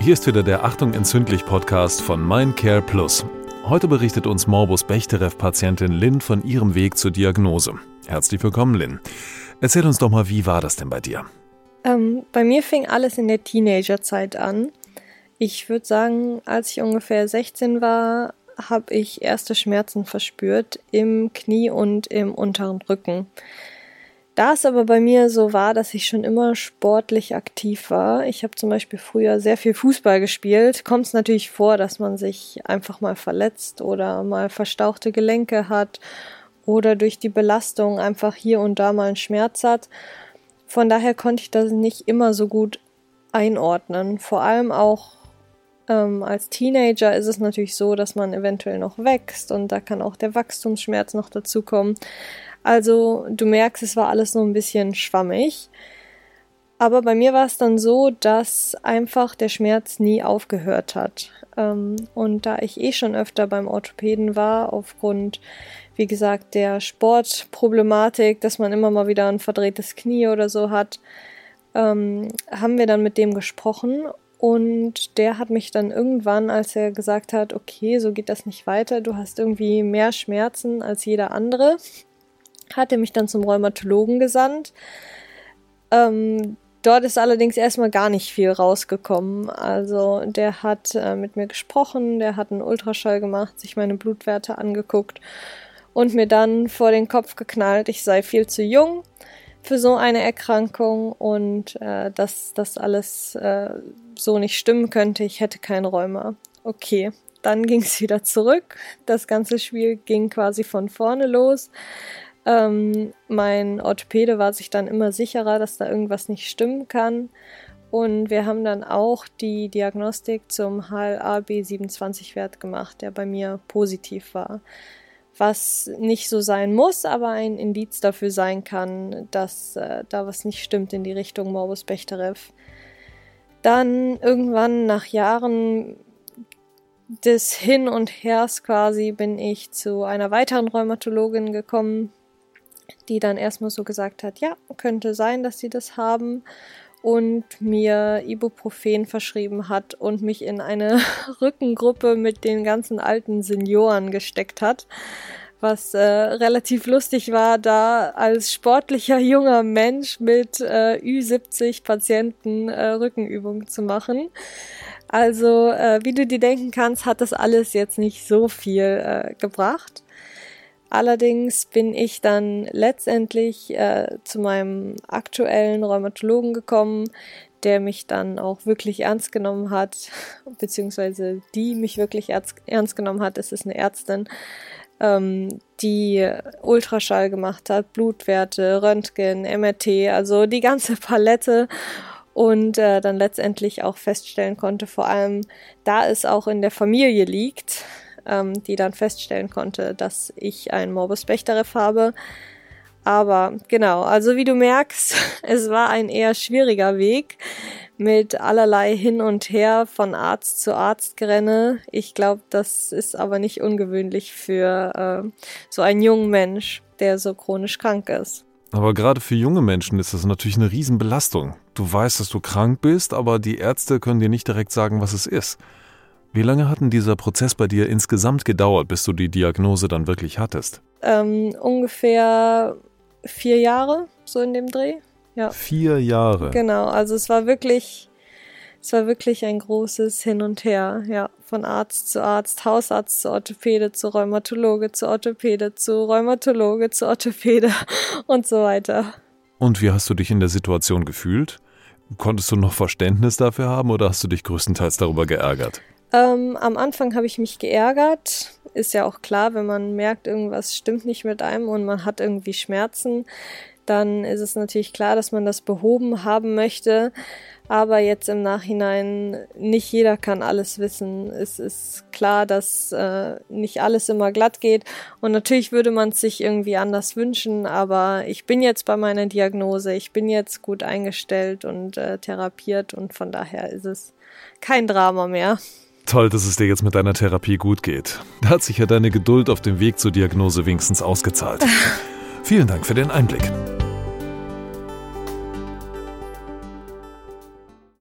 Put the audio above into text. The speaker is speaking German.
Hier ist wieder der Achtung entzündlich Podcast von Mindcare Plus. Heute berichtet uns Morbus Bechterew-Patientin Lynn von ihrem Weg zur Diagnose. Herzlich willkommen, Lynn. Erzähl uns doch mal, wie war das denn bei dir? Ähm, bei mir fing alles in der Teenagerzeit an. Ich würde sagen, als ich ungefähr 16 war, habe ich erste Schmerzen verspürt im Knie und im unteren Rücken. Da es aber bei mir so war, dass ich schon immer sportlich aktiv war, ich habe zum Beispiel früher sehr viel Fußball gespielt, kommt es natürlich vor, dass man sich einfach mal verletzt oder mal verstauchte Gelenke hat oder durch die Belastung einfach hier und da mal einen Schmerz hat. Von daher konnte ich das nicht immer so gut einordnen. Vor allem auch ähm, als Teenager ist es natürlich so, dass man eventuell noch wächst und da kann auch der Wachstumsschmerz noch dazukommen. Also du merkst, es war alles so ein bisschen schwammig. Aber bei mir war es dann so, dass einfach der Schmerz nie aufgehört hat. Ähm, und da ich eh schon öfter beim Orthopäden war, aufgrund, wie gesagt, der Sportproblematik, dass man immer mal wieder ein verdrehtes Knie oder so hat, ähm, haben wir dann mit dem gesprochen. Und der hat mich dann irgendwann, als er gesagt hat, okay, so geht das nicht weiter, du hast irgendwie mehr Schmerzen als jeder andere, hat er mich dann zum Rheumatologen gesandt. Ähm, dort ist allerdings erstmal gar nicht viel rausgekommen. Also der hat äh, mit mir gesprochen, der hat einen Ultraschall gemacht, sich meine Blutwerte angeguckt und mir dann vor den Kopf geknallt, ich sei viel zu jung für so eine Erkrankung und äh, dass das alles äh, so nicht stimmen könnte, ich hätte kein Rheuma. Okay, dann ging es wieder zurück. Das ganze Spiel ging quasi von vorne los. Ähm, mein Orthopäde war sich dann immer sicherer, dass da irgendwas nicht stimmen kann. Und wir haben dann auch die Diagnostik zum HLA-B27-Wert gemacht, der bei mir positiv war. Was nicht so sein muss, aber ein Indiz dafür sein kann, dass äh, da was nicht stimmt in die Richtung Morbus Bechterew. Dann irgendwann nach Jahren des Hin und Hers quasi bin ich zu einer weiteren Rheumatologin gekommen, die dann erstmal so gesagt hat, ja, könnte sein, dass sie das haben und mir Ibuprofen verschrieben hat und mich in eine Rückengruppe mit den ganzen alten Senioren gesteckt hat, was äh, relativ lustig war, da als sportlicher junger Mensch mit äh, Ü70 Patienten äh, Rückenübungen zu machen. Also, äh, wie du dir denken kannst, hat das alles jetzt nicht so viel äh, gebracht. Allerdings bin ich dann letztendlich äh, zu meinem aktuellen Rheumatologen gekommen, der mich dann auch wirklich ernst genommen hat, beziehungsweise die mich wirklich ernst genommen hat. Es ist eine Ärztin, ähm, die Ultraschall gemacht hat, Blutwerte, Röntgen, MRT, also die ganze Palette und äh, dann letztendlich auch feststellen konnte, vor allem da es auch in der Familie liegt, ähm, die dann feststellen konnte, dass ich ein Morbus Bechterew habe. Aber genau, also wie du merkst, es war ein eher schwieriger Weg mit allerlei hin und her von Arzt zu Arzt gerenne. Ich glaube, das ist aber nicht ungewöhnlich für äh, so einen jungen Mensch, der so chronisch krank ist. Aber gerade für junge Menschen ist das natürlich eine Riesenbelastung. Du weißt, dass du krank bist, aber die Ärzte können dir nicht direkt sagen, was es ist. Wie lange hat denn dieser Prozess bei dir insgesamt gedauert, bis du die Diagnose dann wirklich hattest? Ähm, ungefähr vier Jahre, so in dem Dreh. Ja. Vier Jahre. Genau, also es war wirklich, es war wirklich ein großes Hin und Her, ja, von Arzt zu Arzt, Hausarzt zu Orthopäde, zu Rheumatologe, zu Orthopäde, zu Rheumatologe, zu Orthopäde und so weiter. Und wie hast du dich in der Situation gefühlt? Konntest du noch Verständnis dafür haben oder hast du dich größtenteils darüber geärgert? Ähm, am Anfang habe ich mich geärgert. Ist ja auch klar, wenn man merkt, irgendwas stimmt nicht mit einem und man hat irgendwie Schmerzen, dann ist es natürlich klar, dass man das behoben haben möchte. Aber jetzt im Nachhinein, nicht jeder kann alles wissen. Es ist klar, dass äh, nicht alles immer glatt geht. Und natürlich würde man es sich irgendwie anders wünschen. Aber ich bin jetzt bei meiner Diagnose. Ich bin jetzt gut eingestellt und äh, therapiert. Und von daher ist es kein Drama mehr. Toll, dass es dir jetzt mit deiner Therapie gut geht. Da hat sich ja deine Geduld auf dem Weg zur Diagnose wenigstens ausgezahlt. Vielen Dank für den Einblick.